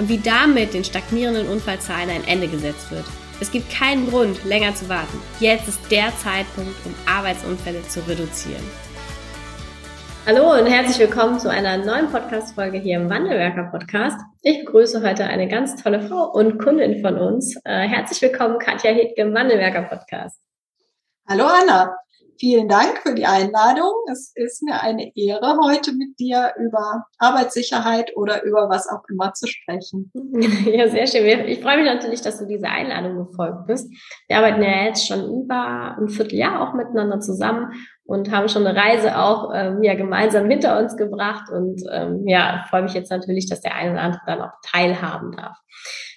und wie damit den stagnierenden Unfallzahlen ein Ende gesetzt wird. Es gibt keinen Grund, länger zu warten. Jetzt ist der Zeitpunkt, um Arbeitsunfälle zu reduzieren. Hallo und herzlich willkommen zu einer neuen Podcast-Folge hier im Wandelwerker Podcast. Ich begrüße heute eine ganz tolle Frau und Kundin von uns. Äh, herzlich willkommen, Katja Hedke im Wandelwerker Podcast. Hallo Anna. Vielen Dank für die Einladung. Es ist mir eine Ehre, heute mit dir über Arbeitssicherheit oder über was auch immer zu sprechen. Ja, sehr schön. Ich freue mich natürlich, dass du dieser Einladung gefolgt bist. Wir arbeiten ja jetzt schon über ein Vierteljahr auch miteinander zusammen und haben schon eine Reise auch ähm, ja, gemeinsam hinter uns gebracht. Und ähm, ja, freue mich jetzt natürlich, dass der eine oder andere dann auch teilhaben darf.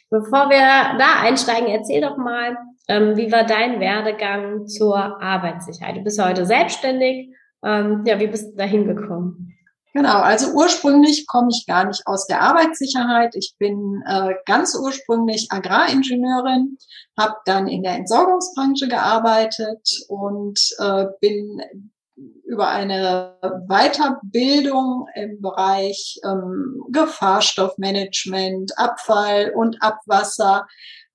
Bevor wir da einsteigen, erzähl doch mal, ähm, wie war dein Werdegang zur Arbeitssicherheit? Du bist heute selbstständig. Ähm, ja, wie bist du da hingekommen? Genau, also ursprünglich komme ich gar nicht aus der Arbeitssicherheit. Ich bin äh, ganz ursprünglich Agraringenieurin, habe dann in der Entsorgungsbranche gearbeitet und äh, bin über eine Weiterbildung im Bereich ähm, Gefahrstoffmanagement, Abfall und Abwasser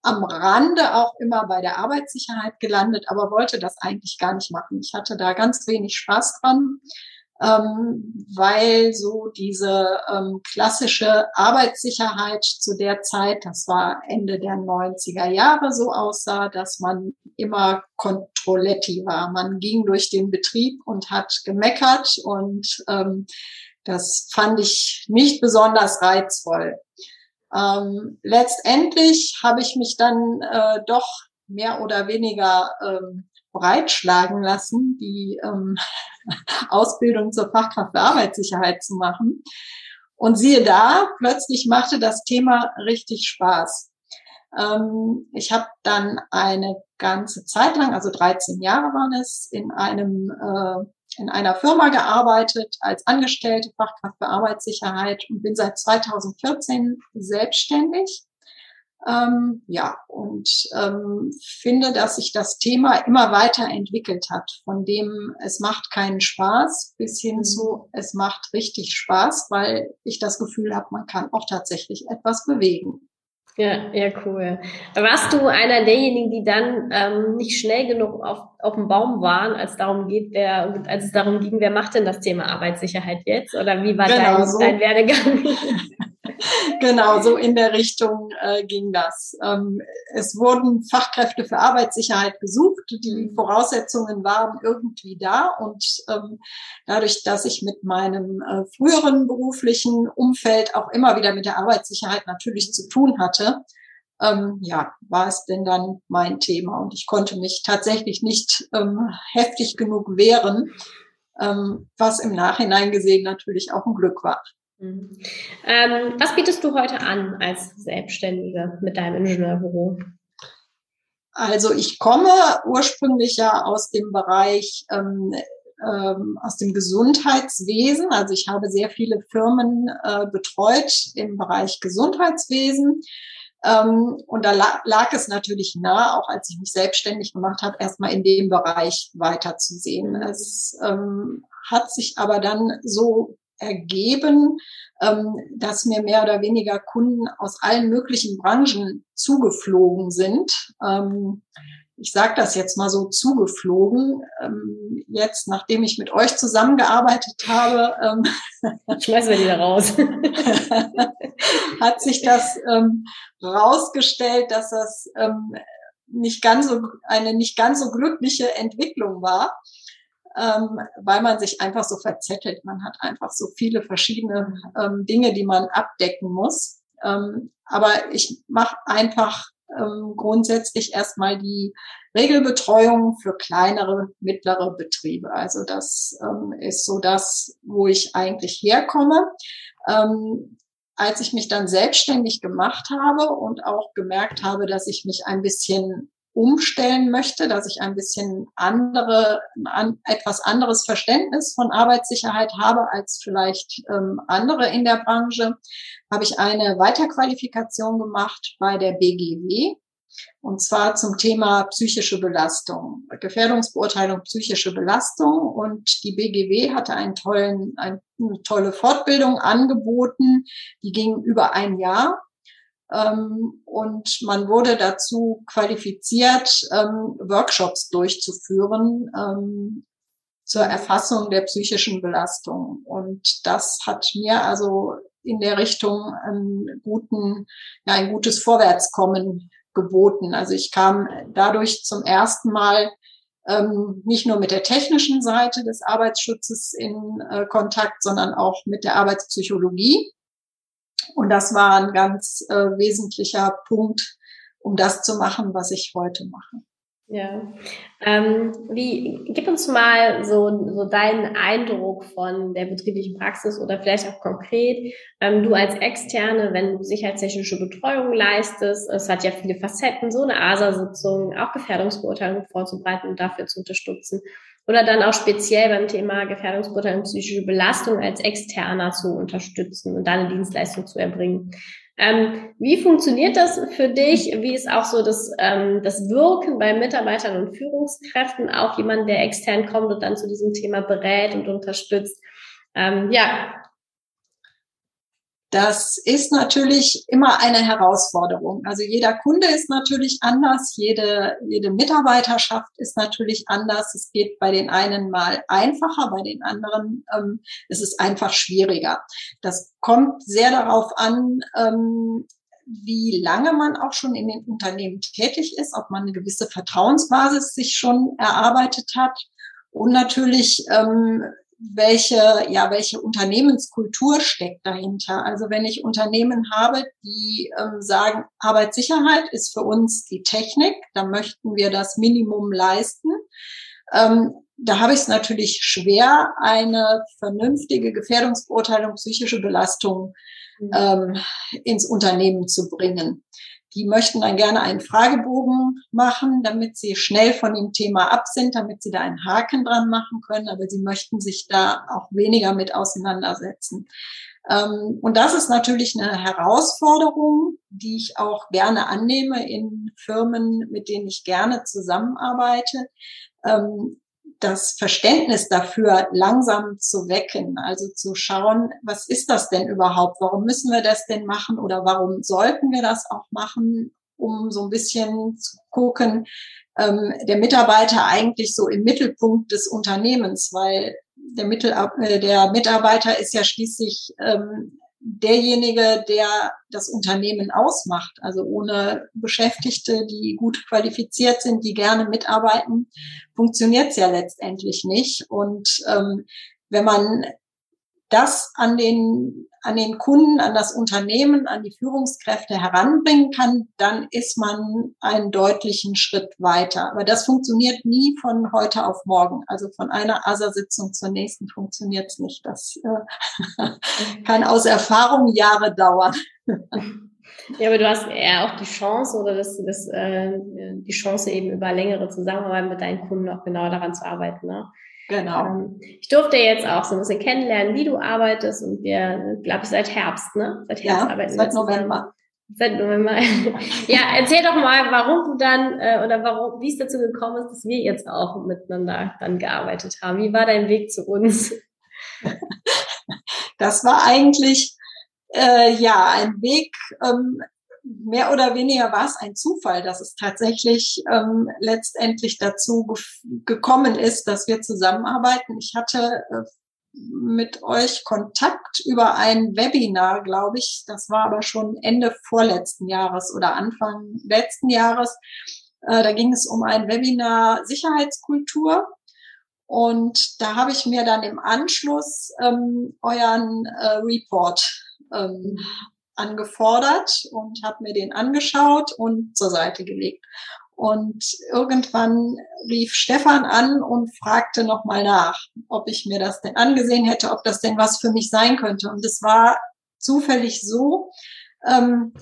am Rande auch immer bei der Arbeitssicherheit gelandet, aber wollte das eigentlich gar nicht machen. Ich hatte da ganz wenig Spaß dran ähm, weil so diese ähm, klassische Arbeitssicherheit zu der Zeit, das war Ende der 90er Jahre, so aussah, dass man immer Controletti war. Man ging durch den Betrieb und hat gemeckert und ähm, das fand ich nicht besonders reizvoll. Ähm, letztendlich habe ich mich dann äh, doch mehr oder weniger ähm, breitschlagen lassen, die ähm, Ausbildung zur Fachkraft für Arbeitssicherheit zu machen. Und siehe da, plötzlich machte das Thema richtig Spaß. Ähm, ich habe dann eine ganze Zeit lang, also 13 Jahre waren es, in einem äh, in einer Firma gearbeitet als angestellte Fachkraft für Arbeitssicherheit und bin seit 2014 selbstständig. Ähm, ja, und ähm, finde, dass sich das Thema immer weiter entwickelt hat, von dem es macht keinen Spaß bis hin mhm. zu es macht richtig Spaß, weil ich das Gefühl habe, man kann auch tatsächlich etwas bewegen. Ja, ja, cool. Warst du einer derjenigen, die dann ähm, nicht schnell genug auf, auf dem Baum waren, als darum geht, wer, als es darum ging, wer macht denn das Thema Arbeitssicherheit jetzt? Oder wie war genau dein, so. dein Werdegang? genau, so in der Richtung äh, ging das. Ähm, es wurden Fachkräfte für Arbeitssicherheit gesucht. Die mhm. Voraussetzungen waren irgendwie da. Und ähm, dadurch, dass ich mit meinem äh, früheren beruflichen Umfeld auch immer wieder mit der Arbeitssicherheit natürlich zu tun hatte, ähm, ja, war es denn dann mein Thema. Und ich konnte mich tatsächlich nicht ähm, heftig genug wehren, ähm, was im Nachhinein gesehen natürlich auch ein Glück war. Mhm. Ähm, was bietest du heute an als Selbstständige mit deinem Ingenieurbüro? Also ich komme ursprünglich ja aus dem Bereich ähm, ähm, aus dem Gesundheitswesen. Also ich habe sehr viele Firmen äh, betreut im Bereich Gesundheitswesen. Ähm, und da la lag es natürlich nah, auch als ich mich selbstständig gemacht habe, erstmal in dem Bereich weiterzusehen. Es ähm, hat sich aber dann so ergeben, ähm, dass mir mehr oder weniger Kunden aus allen möglichen Branchen zugeflogen sind. Ähm, ich sage das jetzt mal so zugeflogen. Ähm, jetzt, nachdem ich mit euch zusammengearbeitet habe, schmeißen wir die da raus. hat sich das rausgestellt, dass das nicht ganz so eine nicht ganz so glückliche Entwicklung war ähm, weil man sich einfach so verzettelt. Man hat einfach so viele verschiedene ähm, Dinge, die man abdecken muss. Ähm, aber ich mache einfach ähm, grundsätzlich erstmal die Regelbetreuung für kleinere, mittlere Betriebe. Also das ähm, ist so das, wo ich eigentlich herkomme. Ähm, als ich mich dann selbstständig gemacht habe und auch gemerkt habe, dass ich mich ein bisschen umstellen möchte, dass ich ein bisschen andere, ein etwas anderes Verständnis von Arbeitssicherheit habe als vielleicht ähm, andere in der Branche, habe ich eine Weiterqualifikation gemacht bei der BGW. Und zwar zum Thema psychische Belastung, Gefährdungsbeurteilung psychische Belastung. Und die BGW hatte einen tollen, eine tolle Fortbildung angeboten. Die ging über ein Jahr. Ähm, und man wurde dazu qualifiziert, ähm, Workshops durchzuführen ähm, zur Erfassung der psychischen Belastung. Und das hat mir also in der Richtung einen guten, ja, ein gutes Vorwärtskommen geboten. Also ich kam dadurch zum ersten Mal ähm, nicht nur mit der technischen Seite des Arbeitsschutzes in äh, Kontakt, sondern auch mit der Arbeitspsychologie. Und das war ein ganz äh, wesentlicher Punkt, um das zu machen, was ich heute mache. Ja. Ähm, wie, gib uns mal so, so deinen Eindruck von der betrieblichen Praxis oder vielleicht auch konkret. Ähm, du als Externe, wenn du sicherheitstechnische Betreuung leistest, es hat ja viele Facetten, so eine ASA-Sitzung, auch Gefährdungsbeurteilung vorzubereiten und dafür zu unterstützen. Oder dann auch speziell beim Thema Gefährdungsbeurteilung psychische Belastung als Externer zu unterstützen und deine Dienstleistung zu erbringen. Ähm, wie funktioniert das für dich? Wie ist auch so das, ähm, das Wirken bei Mitarbeitern und Führungskräften, auch jemand, der extern kommt und dann zu diesem Thema berät und unterstützt? Ähm, ja, das ist natürlich immer eine Herausforderung. Also jeder Kunde ist natürlich anders, jede, jede Mitarbeiterschaft ist natürlich anders. Es geht bei den einen mal einfacher, bei den anderen ähm, ist es einfach schwieriger. Das kommt sehr darauf an, ähm, wie lange man auch schon in den Unternehmen tätig ist, ob man eine gewisse Vertrauensbasis sich schon erarbeitet hat und natürlich ähm, welche, ja, welche Unternehmenskultur steckt dahinter. Also wenn ich Unternehmen habe, die ähm, sagen, Arbeitssicherheit ist für uns die Technik, dann möchten wir das Minimum leisten. Ähm, da habe ich es natürlich schwer, eine vernünftige Gefährdungsbeurteilung, psychische Belastung mhm. ähm, ins Unternehmen zu bringen. Die möchten dann gerne einen Fragebogen machen, damit sie schnell von dem Thema ab sind, damit sie da einen Haken dran machen können, aber sie möchten sich da auch weniger mit auseinandersetzen. Ähm, und das ist natürlich eine Herausforderung, die ich auch gerne annehme in Firmen, mit denen ich gerne zusammenarbeite ähm, das Verständnis dafür langsam zu wecken, also zu schauen, was ist das denn überhaupt? Warum müssen wir das denn machen? Oder warum sollten wir das auch machen, um so ein bisschen zu gucken, ähm, der Mitarbeiter eigentlich so im Mittelpunkt des Unternehmens, weil der, Mittel, äh, der Mitarbeiter ist ja schließlich ähm, derjenige, der das Unternehmen ausmacht. Also ohne Beschäftigte, die gut qualifiziert sind, die gerne mitarbeiten, funktioniert es ja letztendlich nicht. Und ähm, wenn man das an den, an den Kunden, an das Unternehmen, an die Führungskräfte heranbringen kann, dann ist man einen deutlichen Schritt weiter. Aber das funktioniert nie von heute auf morgen. Also von einer ASA-Sitzung zur nächsten funktioniert es nicht. Das äh, kann aus Erfahrung Jahre dauern. Ja, aber du hast ja auch die Chance oder das, das, äh, die Chance eben über längere Zusammenarbeit mit deinen Kunden auch genau daran zu arbeiten. Ne? Genau. Ähm, ich durfte jetzt auch so ein bisschen kennenlernen, wie du arbeitest und wir, glaube ich, seit Herbst, ne? Seit Herbst ja, arbeiten seit November. Seit November. ja, erzähl doch mal, warum du dann äh, oder warum, wie es dazu gekommen ist, dass wir jetzt auch miteinander dann gearbeitet haben. Wie war dein Weg zu uns? Das war eigentlich äh, ja ein Weg, ähm, mehr oder weniger war es ein Zufall, dass es tatsächlich ähm, letztendlich dazu ge gekommen ist, dass wir zusammenarbeiten. Ich hatte äh, mit euch Kontakt über ein Webinar, glaube ich. Das war aber schon Ende vorletzten Jahres oder Anfang letzten Jahres. Äh, da ging es um ein Webinar Sicherheitskultur. Und da habe ich mir dann im Anschluss ähm, euren äh, Report ähm, angefordert und habe mir den angeschaut und zur Seite gelegt. Und irgendwann rief Stefan an und fragte nochmal nach, ob ich mir das denn angesehen hätte, ob das denn was für mich sein könnte. Und es war zufällig so, ähm,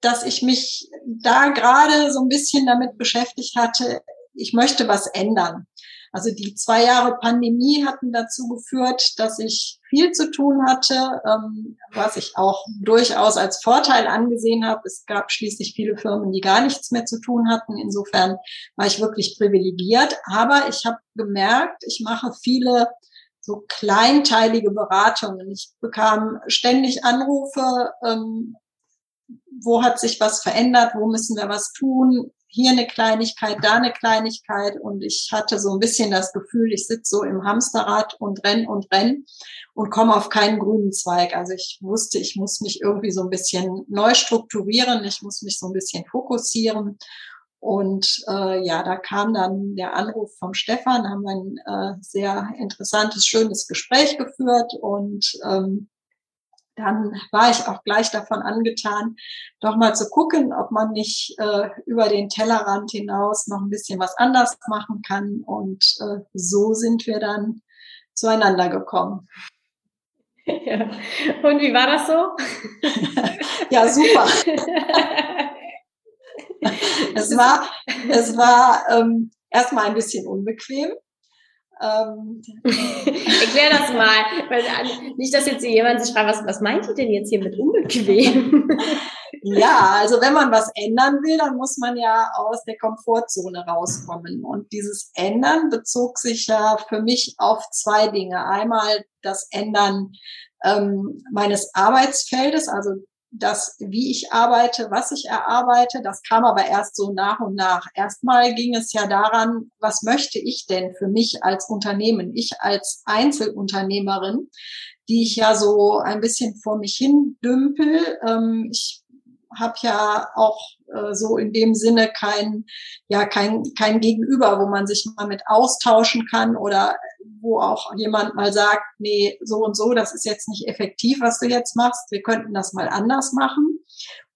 dass ich mich da gerade so ein bisschen damit beschäftigt hatte, ich möchte was ändern. Also die zwei Jahre Pandemie hatten dazu geführt, dass ich viel zu tun hatte, ähm, was ich auch durchaus als Vorteil angesehen habe. Es gab schließlich viele Firmen, die gar nichts mehr zu tun hatten. Insofern war ich wirklich privilegiert. Aber ich habe gemerkt, ich mache viele so kleinteilige Beratungen. Ich bekam ständig Anrufe, ähm, wo hat sich was verändert, wo müssen wir was tun, hier eine Kleinigkeit, da eine Kleinigkeit und ich hatte so ein bisschen das Gefühl, ich sitze so im Hamsterrad und renn und renn und komme auf keinen grünen Zweig. Also ich wusste, ich muss mich irgendwie so ein bisschen neu strukturieren, ich muss mich so ein bisschen fokussieren. Und äh, ja, da kam dann der Anruf vom Stefan, haben wir ein äh, sehr interessantes, schönes Gespräch geführt und ähm, dann war ich auch gleich davon angetan, doch mal zu gucken, ob man nicht äh, über den Tellerrand hinaus noch ein bisschen was anders machen kann. Und äh, so sind wir dann zueinander gekommen. Ja. Und wie war das so? ja, super. es war, es war ähm, erstmal ein bisschen unbequem. Ähm, Erklär das mal. Weil, nicht, dass jetzt jemand sich fragt, was, was meint ihr denn jetzt hier mit unbequem? ja, also wenn man was ändern will, dann muss man ja aus der Komfortzone rauskommen. Und dieses Ändern bezog sich ja für mich auf zwei Dinge. Einmal das Ändern ähm, meines Arbeitsfeldes, also das, wie ich arbeite, was ich erarbeite, das kam aber erst so nach und nach. Erstmal ging es ja daran, was möchte ich denn für mich als Unternehmen, ich als Einzelunternehmerin, die ich ja so ein bisschen vor mich hin dümpel. Ähm, ich habe ja auch äh, so in dem Sinne kein, ja, kein, kein Gegenüber, wo man sich mal mit austauschen kann oder wo auch jemand mal sagt, nee, so und so, das ist jetzt nicht effektiv, was du jetzt machst, wir könnten das mal anders machen.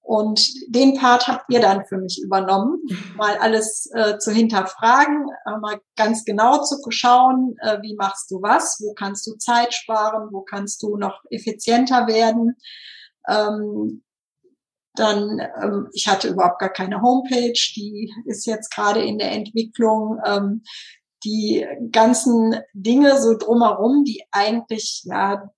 Und den Part habt ihr dann für mich übernommen, mal alles äh, zu hinterfragen, äh, mal ganz genau zu schauen, äh, wie machst du was, wo kannst du Zeit sparen, wo kannst du noch effizienter werden. Ähm, dann, ähm, ich hatte überhaupt gar keine Homepage, die ist jetzt gerade in der Entwicklung. Ähm, die ganzen Dinge so drumherum, die eigentlich, ja,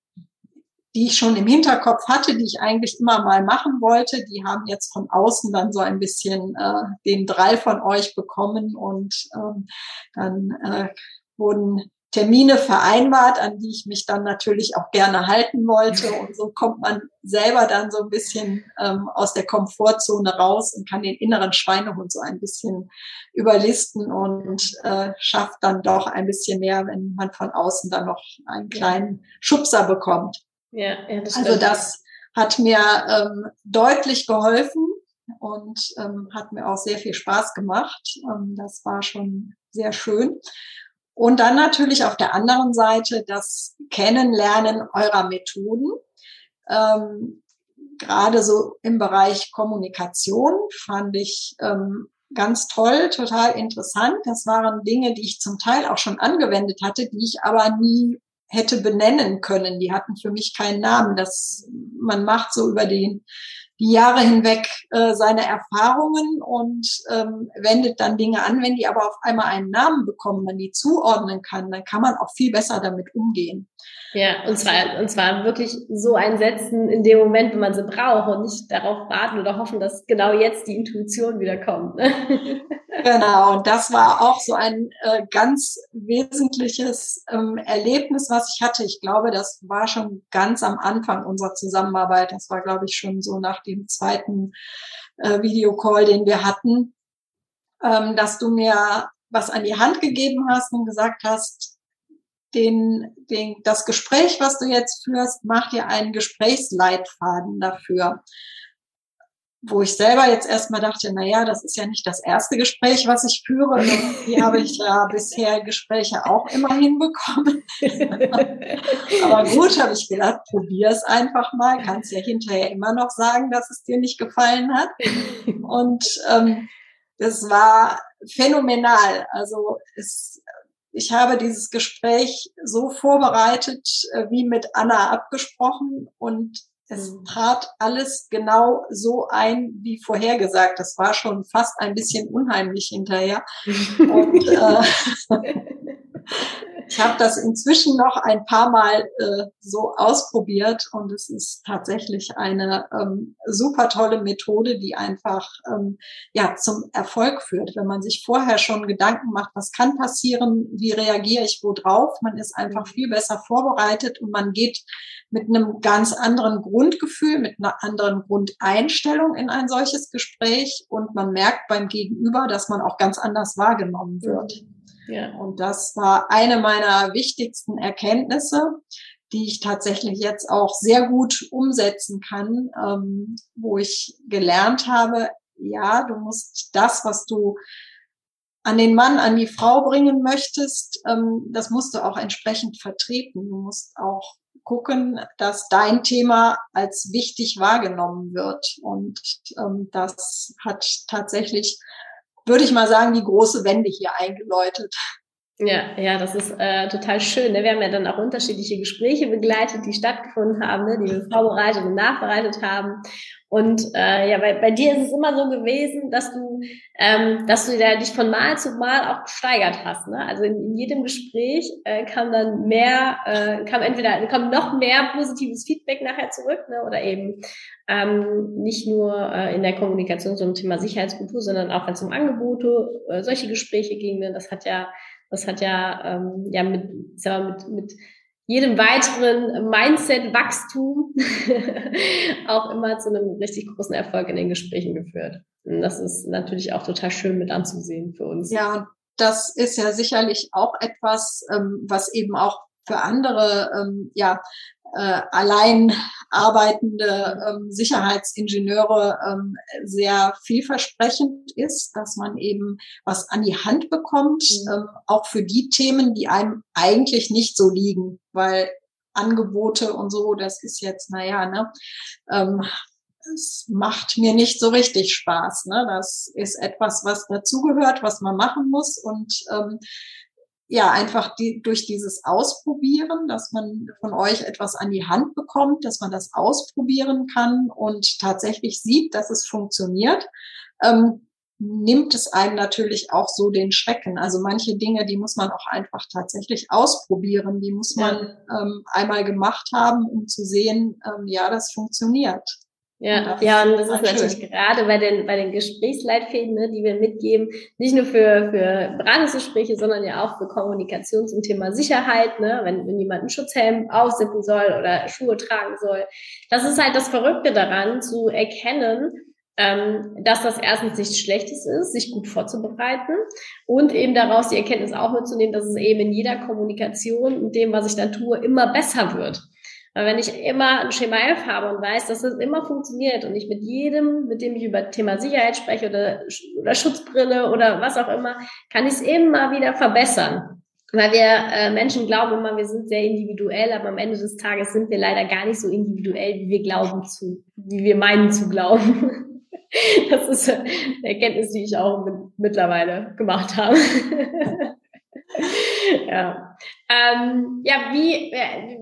die ich schon im Hinterkopf hatte, die ich eigentlich immer mal machen wollte, die haben jetzt von außen dann so ein bisschen äh, den Drall von euch bekommen und ähm, dann äh, wurden Termine vereinbart, an die ich mich dann natürlich auch gerne halten wollte. Und so kommt man selber dann so ein bisschen ähm, aus der Komfortzone raus und kann den inneren Schweinehund so ein bisschen überlisten und äh, schafft dann doch ein bisschen mehr, wenn man von außen dann noch einen kleinen Schubser bekommt. Ja, ja das also das hat mir ähm, deutlich geholfen und ähm, hat mir auch sehr viel Spaß gemacht. Ähm, das war schon sehr schön. Und dann natürlich auf der anderen Seite das Kennenlernen eurer Methoden. Ähm, gerade so im Bereich Kommunikation fand ich ähm, ganz toll, total interessant. Das waren Dinge, die ich zum Teil auch schon angewendet hatte, die ich aber nie hätte benennen können. Die hatten für mich keinen Namen. Das man macht so über den die Jahre hinweg äh, seine Erfahrungen und ähm, wendet dann Dinge an. Wenn die aber auf einmal einen Namen bekommen, man die zuordnen kann, dann kann man auch viel besser damit umgehen. Ja, und zwar, und zwar wirklich so einsetzen in dem Moment, wenn man sie braucht und nicht darauf warten oder hoffen, dass genau jetzt die Intuition wieder kommt. Ne? Genau, und das war auch so ein äh, ganz wesentliches ähm, Erlebnis, was ich hatte. Ich glaube, das war schon ganz am Anfang unserer Zusammenarbeit. Das war, glaube ich, schon so nach dem zweiten äh, Videocall, den wir hatten, ähm, dass du mir was an die Hand gegeben hast und gesagt hast, den, den, das Gespräch, was du jetzt führst, mach dir einen Gesprächsleitfaden dafür wo ich selber jetzt erstmal dachte, na ja, das ist ja nicht das erste Gespräch, was ich führe. Die habe ich ja bisher Gespräche auch immer hinbekommen. Aber gut, habe ich gedacht, probier es einfach mal. Kannst ja hinterher immer noch sagen, dass es dir nicht gefallen hat. Und ähm, das war phänomenal. Also es, ich habe dieses Gespräch so vorbereitet, äh, wie mit Anna abgesprochen und Es mhm. trat alles genau so ein, wie vorhergesagt. Das war schon fast ein bisschen unheimlich hinterher. Und, äh, ich habe das inzwischen noch ein paar Mal äh, so ausprobiert und es ist tatsächlich eine ähm, super tolle Methode, die einfach ähm, ja zum Erfolg führt. Wenn man sich vorher schon Gedanken macht, was kann passieren, wie reagiere ich wo drauf, man ist einfach viel besser vorbereitet und man geht mit einem ganz anderen Grundgefühl, mit einer anderen Grundeinstellung in ein solches Gespräch und man merkt beim Gegenüber, dass man auch ganz anders wahrgenommen wird. Und das war eine meiner wichtigsten Erkenntnisse, die ich tatsächlich jetzt auch sehr gut umsetzen kann, ähm, wo ich gelernt habe, ja, du musst das, was du an den Mann, an die Frau bringen möchtest, ähm, das musst du auch entsprechend vertreten. Du musst auch gucken, dass dein Thema als wichtig wahrgenommen wird. Und ähm, das hat tatsächlich würde ich mal sagen, die große Wende hier eingeläutet. Ja, ja, das ist äh, total schön. Ne? Wir haben ja dann auch unterschiedliche Gespräche begleitet, die stattgefunden haben, ne? die wir vorbereitet und nachbereitet haben. Und äh, ja, bei, bei dir ist es immer so gewesen, dass du, ähm, dass du dich von Mal zu Mal auch gesteigert hast. Ne? Also in, in jedem Gespräch äh, kam dann mehr, äh, kam entweder kam noch mehr positives Feedback nachher zurück, ne? oder eben ähm, nicht nur äh, in der Kommunikation zum Thema Sicherheitskultur, sondern auch wenn es um Angebote, äh, solche Gespräche ging. Ne? Das hat ja, das hat ja, ähm, ja mit, mal, mit, mit jedem weiteren Mindset-Wachstum auch immer zu einem richtig großen Erfolg in den Gesprächen geführt. Und das ist natürlich auch total schön mit anzusehen für uns. Ja, das ist ja sicherlich auch etwas, ähm, was eben auch für andere ähm, ja äh, allein arbeitende ähm, Sicherheitsingenieure ähm, sehr vielversprechend ist, dass man eben was an die Hand bekommt, mhm. ähm, auch für die Themen, die einem eigentlich nicht so liegen, weil Angebote und so, das ist jetzt, naja, ne, ähm, es macht mir nicht so richtig Spaß. Ne? Das ist etwas, was dazugehört, was man machen muss. Und ähm, ja, einfach die, durch dieses Ausprobieren, dass man von euch etwas an die Hand bekommt, dass man das ausprobieren kann und tatsächlich sieht, dass es funktioniert, ähm, nimmt es einem natürlich auch so den Schrecken. Also manche Dinge, die muss man auch einfach tatsächlich ausprobieren, die muss man ja. ähm, einmal gemacht haben, um zu sehen, ähm, ja, das funktioniert. Ja, ja, und das ist natürlich schön. gerade bei den, bei den Gesprächsleitfäden, ne, die wir mitgeben, nicht nur für, für Beratungsgespräche, sondern ja auch für Kommunikation zum Thema Sicherheit, ne, wenn, wenn jemand einen Schutzhelm aufsippen soll oder Schuhe tragen soll. Das ist halt das Verrückte daran, zu erkennen, ähm, dass das erstens nichts Schlechtes ist, sich gut vorzubereiten und eben daraus die Erkenntnis auch mitzunehmen, dass es eben in jeder Kommunikation und dem, was ich dann tue, immer besser wird. Weil wenn ich immer ein Schema F habe und weiß, dass es immer funktioniert und ich mit jedem, mit dem ich über Thema Sicherheit spreche oder, oder Schutzbrille oder was auch immer, kann ich es immer wieder verbessern. Weil wir äh, Menschen glauben immer, wir sind sehr individuell, aber am Ende des Tages sind wir leider gar nicht so individuell, wie wir glauben zu, wie wir meinen zu glauben. Das ist eine Erkenntnis, die ich auch mit, mittlerweile gemacht habe. ja. Ähm, ja, wie,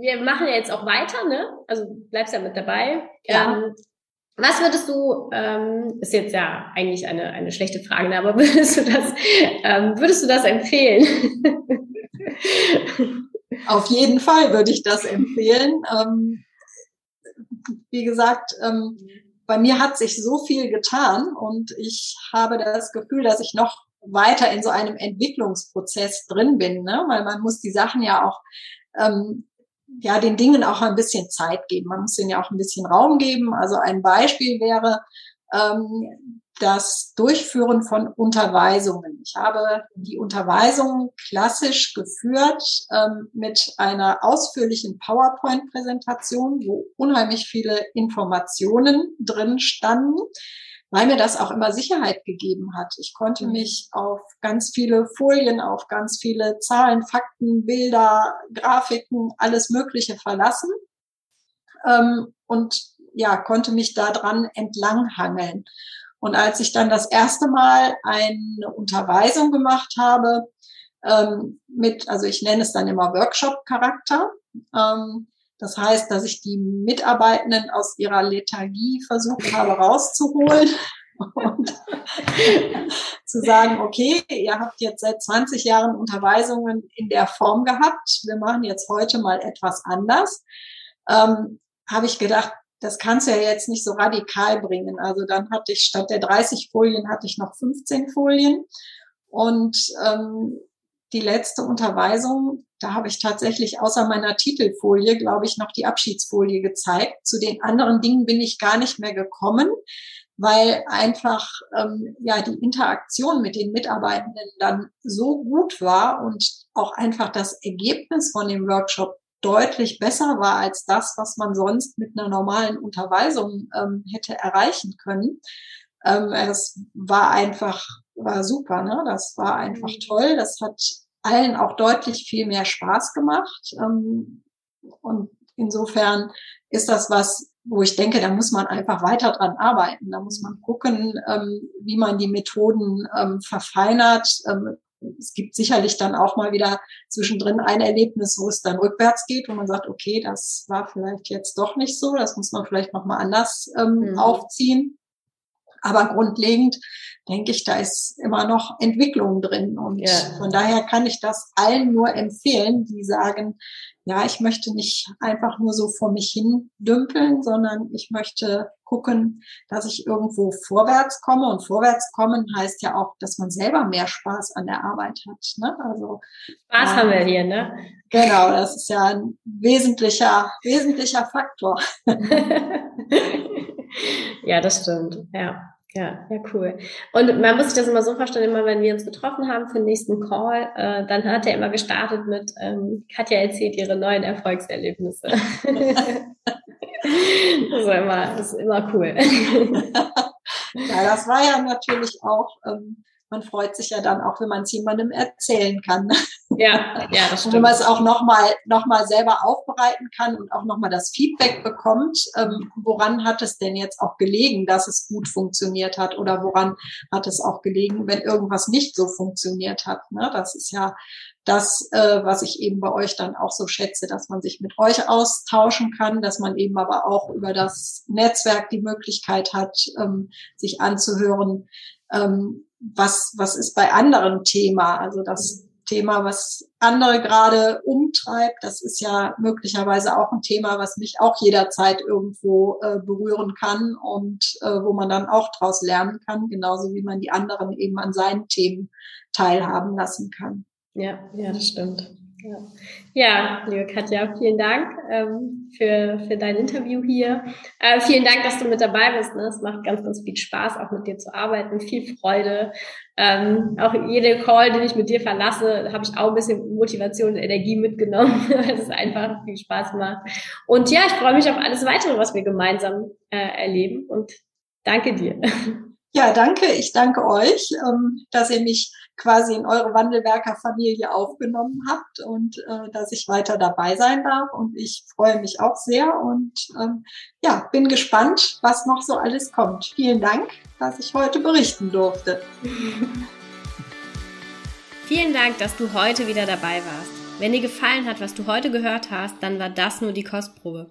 wir machen ja jetzt auch weiter, ne? Also bleibst ja mit dabei. Ja. Ähm, was würdest du, ähm, ist jetzt ja eigentlich eine, eine schlechte Frage, ne? aber würdest du das, ähm, würdest du das empfehlen? Auf jeden Fall würde ich das empfehlen. Ähm, wie gesagt, ähm, bei mir hat sich so viel getan und ich habe das Gefühl, dass ich noch weiter in so einem Entwicklungsprozess drin bin, ne? weil man muss die Sachen ja auch, ähm, ja, den Dingen auch ein bisschen Zeit geben. Man muss denen ja auch ein bisschen Raum geben. Also ein Beispiel wäre ähm, das Durchführen von Unterweisungen. Ich habe die Unterweisungen klassisch geführt ähm, mit einer ausführlichen PowerPoint-Präsentation, wo unheimlich viele Informationen drin standen weil mir das auch immer Sicherheit gegeben hat. Ich konnte mhm. mich auf ganz viele Folien, auf ganz viele Zahlen, Fakten, Bilder, Grafiken, alles Mögliche verlassen ähm, und ja, konnte mich daran entlanghangeln. Und als ich dann das erste Mal eine Unterweisung gemacht habe, ähm, mit, also ich nenne es dann immer Workshop-Charakter, ähm, Das heißt, dass ich die Mitarbeitenden aus ihrer Lethargie versucht habe rauszuholen und zu sagen, okay, ihr habt jetzt seit 20 Jahren Unterweisungen in der Form gehabt, wir machen jetzt heute mal etwas anders, ähm, habe ich gedacht, das kannst du ja jetzt nicht so radikal bringen. Also dann hatte ich statt der 30 Folien hatte ich noch 15 Folien. Und ähm, die letzte Unterweisung, da habe ich tatsächlich außer meiner Titelfolie, glaube ich, noch die Abschiedsfolie gezeigt. Zu den anderen Dingen bin ich gar nicht mehr gekommen, weil einfach ähm, ja die Interaktion mit den Mitarbeitenden dann so gut war und auch einfach das Ergebnis von dem Workshop deutlich besser war als das, was man sonst mit einer normalen Unterweisung ähm, hätte erreichen können. Ähm, es war einfach, war super, ne? Das war einfach mhm. toll. Das hat allen auch deutlich viel mehr Spaß gemacht. Ähm, und insofern ist das was, wo ich denke, da muss man einfach weiter dran arbeiten. Da muss man gucken, ähm, wie man die Methoden ähm, verfeinert. Ähm, es gibt sicherlich dann auch mal wieder zwischendrin ein Erlebnis, wo es dann rückwärts geht, wo man sagt, okay, das war vielleicht jetzt doch nicht so, das muss man vielleicht noch mal anders mhm. aufziehen. Aber grundlegend denke ich, da ist immer noch Entwicklung drin. Und ja. von daher kann ich das allen nur empfehlen, die sagen, ja, ich möchte nicht einfach nur so vor mich hin dümpeln, sondern ich möchte gucken, dass ich irgendwo vorwärts komme. Und vorwärts kommen heißt ja auch, dass man selber mehr Spaß an der Arbeit hat. Ne? Also Spaß ähm, haben wir hier, ne? Genau, das ist ja ein wesentlicher, wesentlicher Faktor. ja, das stimmt. Ja. Ja, ja, cool. Und man muss sich das immer so vorstellen, immer wenn wir uns getroffen haben für den nächsten Call, äh, dann hat er immer gestartet mit, ähm, Katja erzählt ihre neuen Erfolgserlebnisse. das, ist immer, das ist immer cool. ja, das war ja natürlich auch ähm, man freut sich ja dann auch, wenn man es jemandem erzählen kann. Ja, ja, das stimmt. Und wenn man es auch nochmal noch mal selber aufbereiten kann und auch nochmal das Feedback bekommt, ähm, woran hat es denn jetzt auch gelegen, dass es gut funktioniert hat oder woran hat es auch gelegen, wenn irgendwas nicht so funktioniert hat. Ne? Das ist ja das, äh, was ich eben bei euch dann auch so schätze, dass man sich mit euch austauschen kann, dass man eben aber auch über das Netzwerk die Möglichkeit hat, ähm, sich anzuhören, ähm, was, was ist bei anderen Thema? Also das Thema, was andere gerade umtreibt, das ist ja möglicherweise auch ein Thema, was mich auch jederzeit irgendwo äh, berühren kann und äh, wo man dann auch draus lernen kann, genauso wie man die anderen eben an seinen Themen teilhaben lassen kann. Ja, ja, das stimmt. Ja. liebe Katja, vielen Dank ähm, für, für dein Interview hier. Äh, vielen Dank, dass du mit dabei bist. Ne? Es macht ganz, ganz viel Spaß, auch mit dir zu arbeiten. Viel Freude. Ähm, auch jede Call, den ich mit dir verlasse, habe ich auch ein bisschen Motivation und Energie mitgenommen, weil es einfach viel Spaß macht. Und ja, ich freue mich auf alles weitere, was wir gemeinsam äh, erleben. Und danke dir. Ja, danke. Ich danke euch, ähm, dass ihr mich quasi in eure Wandelwerker-Familie aufgenommen habt und äh, dass ich weiter dabei sein darf. Und ich freue mich auch sehr und ähm, ja, bin gespannt, was noch so alles kommt. Vielen Dank, dass ich heute berichten durfte. Vielen Dank, dass du heute wieder dabei warst. Wenn dir gefallen hat, was du heute gehört hast, dann war das nur die Kostprobe.